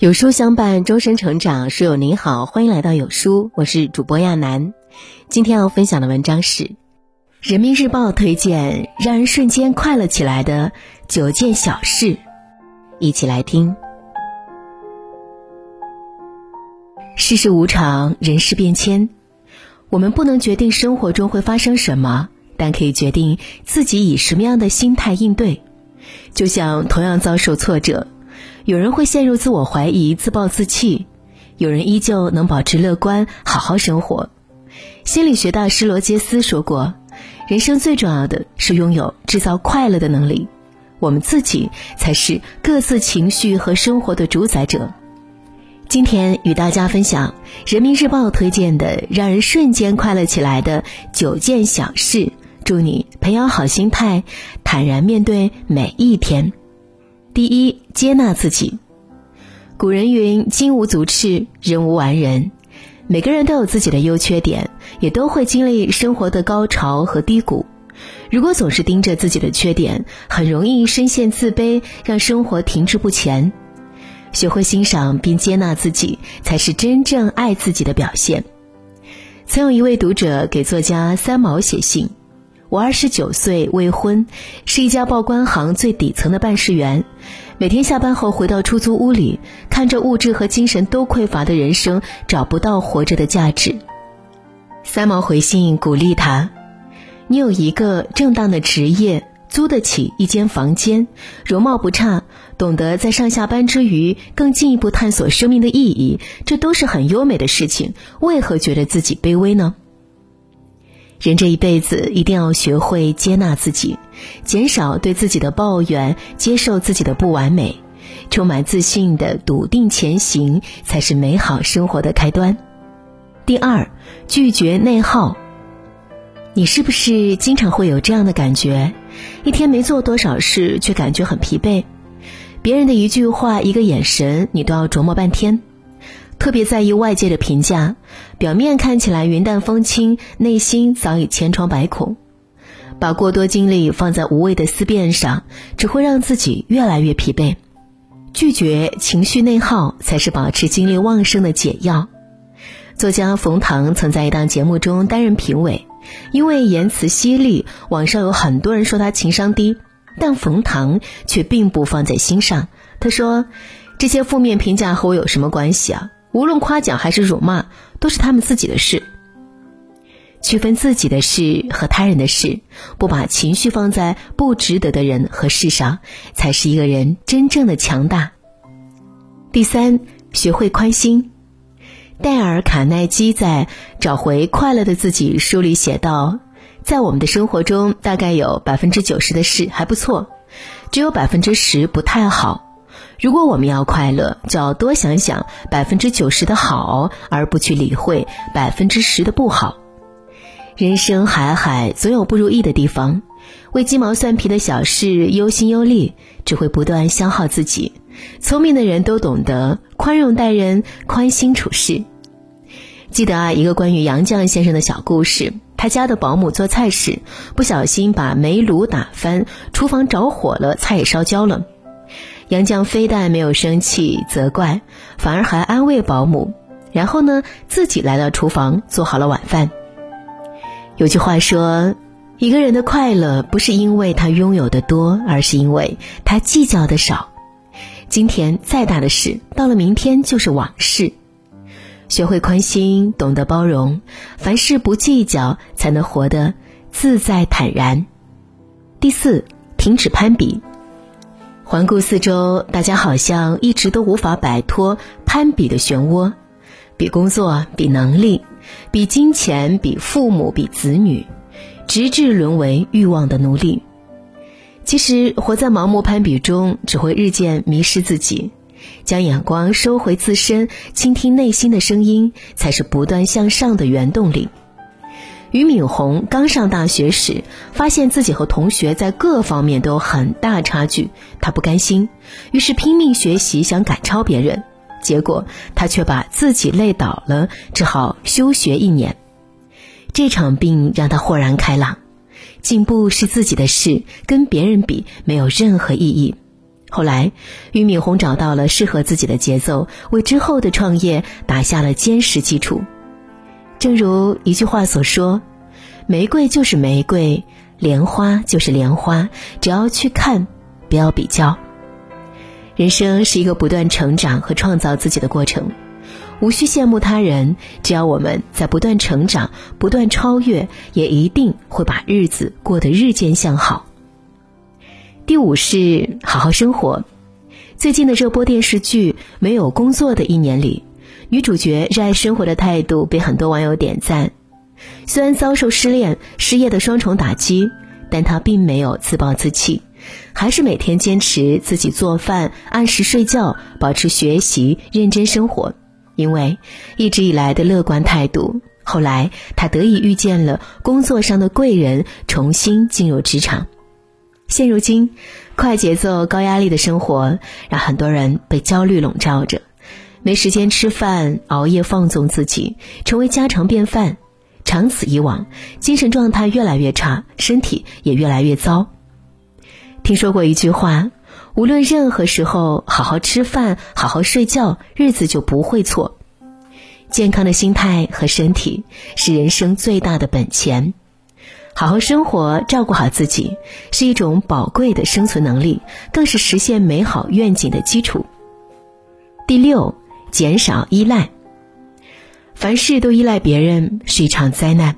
有书相伴，终身成长。书友您好，欢迎来到有书，我是主播亚楠。今天要分享的文章是《人民日报》推荐让人瞬间快乐起来的九件小事，一起来听。世事无常，人事变迁，我们不能决定生活中会发生什么，但可以决定自己以什么样的心态应对。就像同样遭受挫折。有人会陷入自我怀疑、自暴自弃，有人依旧能保持乐观，好好生活。心理学大师罗杰斯说过：“人生最重要的是拥有制造快乐的能力，我们自己才是各自情绪和生活的主宰者。”今天与大家分享《人民日报》推荐的让人瞬间快乐起来的九件小事，祝你培养好心态，坦然面对每一天。第一，接纳自己。古人云：“金无足赤，人无完人。”每个人都有自己的优缺点，也都会经历生活的高潮和低谷。如果总是盯着自己的缺点，很容易深陷自卑，让生活停滞不前。学会欣赏并接纳自己，才是真正爱自己的表现。曾有一位读者给作家三毛写信。我二十九岁，未婚，是一家报关行最底层的办事员。每天下班后回到出租屋里，看着物质和精神都匮乏的人生，找不到活着的价值。三毛回信鼓励他：“你有一个正当的职业，租得起一间房间，容貌不差，懂得在上下班之余更进一步探索生命的意义，这都是很优美的事情。为何觉得自己卑微呢？”人这一辈子一定要学会接纳自己，减少对自己的抱怨，接受自己的不完美，充满自信的笃定前行，才是美好生活的开端。第二，拒绝内耗。你是不是经常会有这样的感觉？一天没做多少事，却感觉很疲惫。别人的一句话、一个眼神，你都要琢磨半天。特别在意外界的评价，表面看起来云淡风轻，内心早已千疮百孔。把过多精力放在无谓的思辨上，只会让自己越来越疲惫。拒绝情绪内耗，才是保持精力旺盛的解药。作家冯唐曾在一档节目中担任评委，因为言辞犀利，网上有很多人说他情商低，但冯唐却并不放在心上。他说：“这些负面评价和我有什么关系啊？”无论夸奖还是辱骂，都是他们自己的事。区分自己的事和他人的事，不把情绪放在不值得的人和事上，才是一个人真正的强大。第三，学会宽心。戴尔·卡耐基在《找回快乐的自己》书里写道：“在我们的生活中，大概有百分之九十的事还不错，只有百分之十不太好。”如果我们要快乐，就要多想想百分之九十的好，而不去理会百分之十的不好。人生海海，总有不如意的地方。为鸡毛蒜皮的小事忧心忧虑，只会不断消耗自己。聪明的人都懂得宽容待人，宽心处事。记得啊，一个关于杨绛先生的小故事。他家的保姆做菜时，不小心把煤炉打翻，厨房着火了，菜也烧焦了。杨绛非但没有生气责怪，反而还安慰保姆，然后呢，自己来到厨房做好了晚饭。有句话说，一个人的快乐不是因为他拥有的多，而是因为他计较的少。今天再大的事，到了明天就是往事。学会宽心，懂得包容，凡事不计较，才能活得自在坦然。第四，停止攀比。环顾四周，大家好像一直都无法摆脱攀比的漩涡，比工作，比能力，比金钱，比父母，比子女，直至沦为欲望的奴隶。其实，活在盲目攀比中，只会日渐迷失自己。将眼光收回自身，倾听内心的声音，才是不断向上的原动力。俞敏洪刚上大学时，发现自己和同学在各方面都有很大差距，他不甘心，于是拼命学习，想赶超别人。结果他却把自己累倒了，只好休学一年。这场病让他豁然开朗：进步是自己的事，跟别人比没有任何意义。后来，俞敏洪找到了适合自己的节奏，为之后的创业打下了坚实基础。正如一句话所说：“玫瑰就是玫瑰，莲花就是莲花，只要去看，不要比较。”人生是一个不断成长和创造自己的过程，无需羡慕他人，只要我们在不断成长、不断超越，也一定会把日子过得日渐向好。第五是好好生活。最近的热播电视剧《没有工作的一年》里，女主角热爱生活的态度被很多网友点赞。虽然遭受失恋、失业的双重打击，但她并没有自暴自弃，还是每天坚持自己做饭、按时睡觉、保持学习、认真生活。因为一直以来的乐观态度，后来她得以遇见了工作上的贵人，重新进入职场。现如今，快节奏、高压力的生活让很多人被焦虑笼罩着，没时间吃饭，熬夜放纵自己，成为家常便饭。长此以往，精神状态越来越差，身体也越来越糟。听说过一句话：无论任何时候，好好吃饭，好好睡觉，日子就不会错。健康的心态和身体是人生最大的本钱。好好生活，照顾好自己，是一种宝贵的生存能力，更是实现美好愿景的基础。第六，减少依赖。凡事都依赖别人是一场灾难。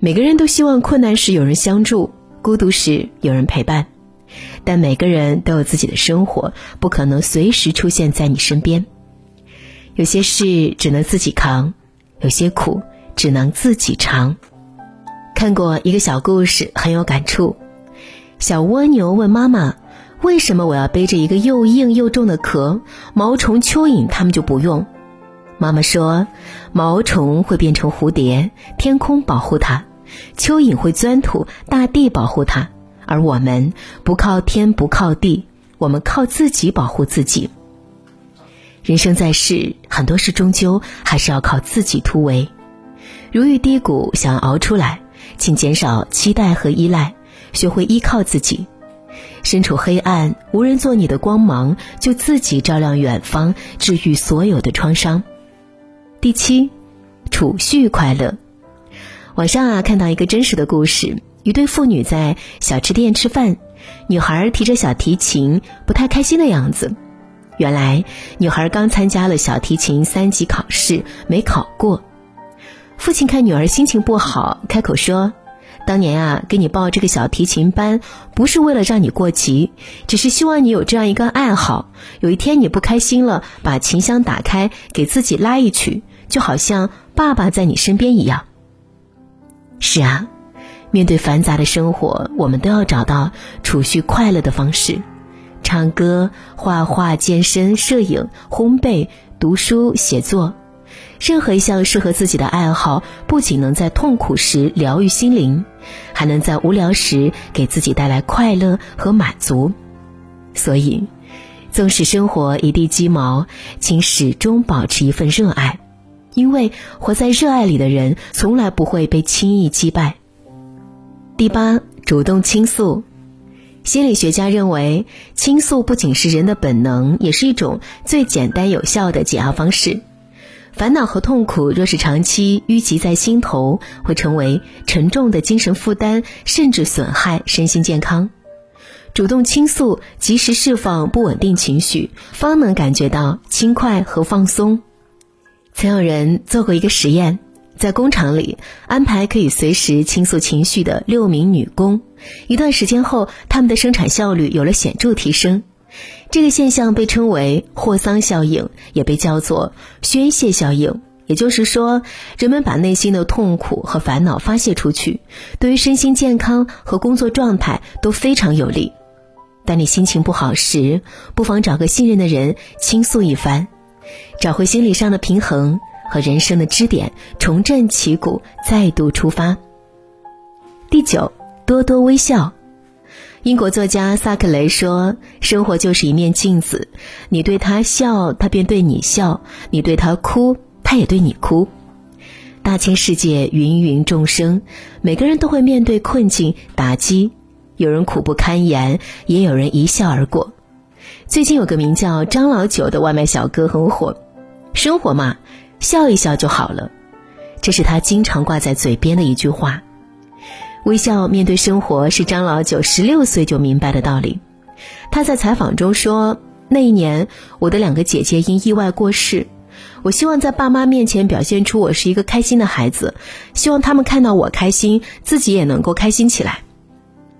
每个人都希望困难时有人相助，孤独时有人陪伴，但每个人都有自己的生活，不可能随时出现在你身边。有些事只能自己扛，有些苦只能自己尝。看过一个小故事，很有感触。小蜗牛问妈妈：“为什么我要背着一个又硬又重的壳？毛虫、蚯蚓它们就不用？”妈妈说：“毛虫会变成蝴蝶，天空保护它；蚯蚓会钻土，大地保护它。而我们不靠天，不靠地，我们靠自己保护自己。人生在世，很多事终究还是要靠自己突围。如遇低谷，想要熬出来。”请减少期待和依赖，学会依靠自己。身处黑暗，无人做你的光芒，就自己照亮远方，治愈所有的创伤。第七，储蓄快乐。网上啊看到一个真实的故事：一对父女在小吃店吃饭，女孩提着小提琴，不太开心的样子。原来，女孩刚参加了小提琴三级考试，没考过。父亲看女儿心情不好，开口说：“当年啊，给你报这个小提琴班，不是为了让你过级，只是希望你有这样一个爱好。有一天你不开心了，把琴箱打开，给自己拉一曲，就好像爸爸在你身边一样。”是啊，面对繁杂的生活，我们都要找到储蓄快乐的方式：唱歌、画画、健身、摄影、烘焙、读书、写作。任何一项适合自己的爱好，不仅能在痛苦时疗愈心灵，还能在无聊时给自己带来快乐和满足。所以，纵使生活一地鸡毛，请始终保持一份热爱，因为活在热爱里的人，从来不会被轻易击败。第八，主动倾诉。心理学家认为，倾诉不仅是人的本能，也是一种最简单有效的解压方式。烦恼和痛苦若是长期淤积在心头，会成为沉重的精神负担，甚至损害身心健康。主动倾诉，及时释放不稳定情绪，方能感觉到轻快和放松。曾有人做过一个实验，在工厂里安排可以随时倾诉情绪的六名女工，一段时间后，他们的生产效率有了显著提升。这个现象被称为霍桑效应，也被叫做宣泄效应。也就是说，人们把内心的痛苦和烦恼发泄出去，对于身心健康和工作状态都非常有利。当你心情不好时，不妨找个信任的人倾诉一番，找回心理上的平衡和人生的支点，重振旗鼓，再度出发。第九，多多微笑。英国作家萨克雷说：“生活就是一面镜子，你对他笑，他便对你笑；你对他哭，他也对你哭。大千世界，芸芸众生，每个人都会面对困境、打击，有人苦不堪言，也有人一笑而过。最近有个名叫张老九的外卖小哥很火，生活嘛，笑一笑就好了，这是他经常挂在嘴边的一句话。微笑面对生活是张老九十六岁就明白的道理。他在采访中说：“那一年，我的两个姐姐因意外过世，我希望在爸妈面前表现出我是一个开心的孩子，希望他们看到我开心，自己也能够开心起来。”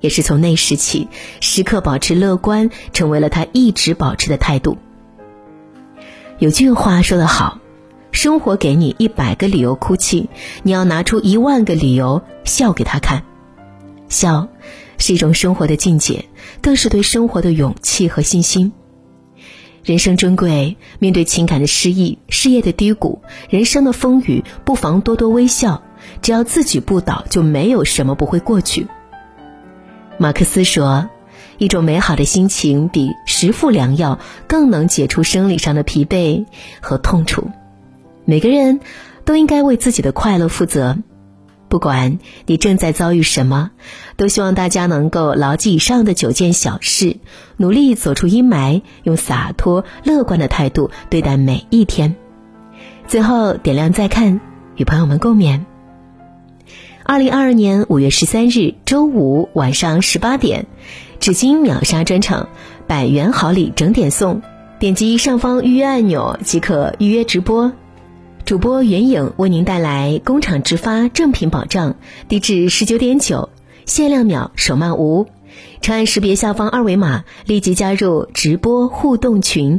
也是从那时起，时刻保持乐观，成为了他一直保持的态度。有句话说得好：“生活给你一百个理由哭泣，你要拿出一万个理由笑给他看。”笑，是一种生活的境界，更是对生活的勇气和信心。人生珍贵，面对情感的失意、事业的低谷、人生的风雨，不妨多多微笑。只要自己不倒，就没有什么不会过去。马克思说：“一种美好的心情比十副良药更能解除生理上的疲惫和痛楚。”每个人都应该为自己的快乐负责。不管你正在遭遇什么，都希望大家能够牢记以上的九件小事，努力走出阴霾，用洒脱乐观的态度对待每一天。最后点亮再看，与朋友们共勉。二零二二年五月十三日周五晚上十八点，纸巾秒杀专场，百元好礼整点送，点击上方预约按钮即可预约直播。主播袁颖为您带来工厂直发正品保障，低至十九点九，限量秒手慢无，长按识别下方二维码，立即加入直播互动群。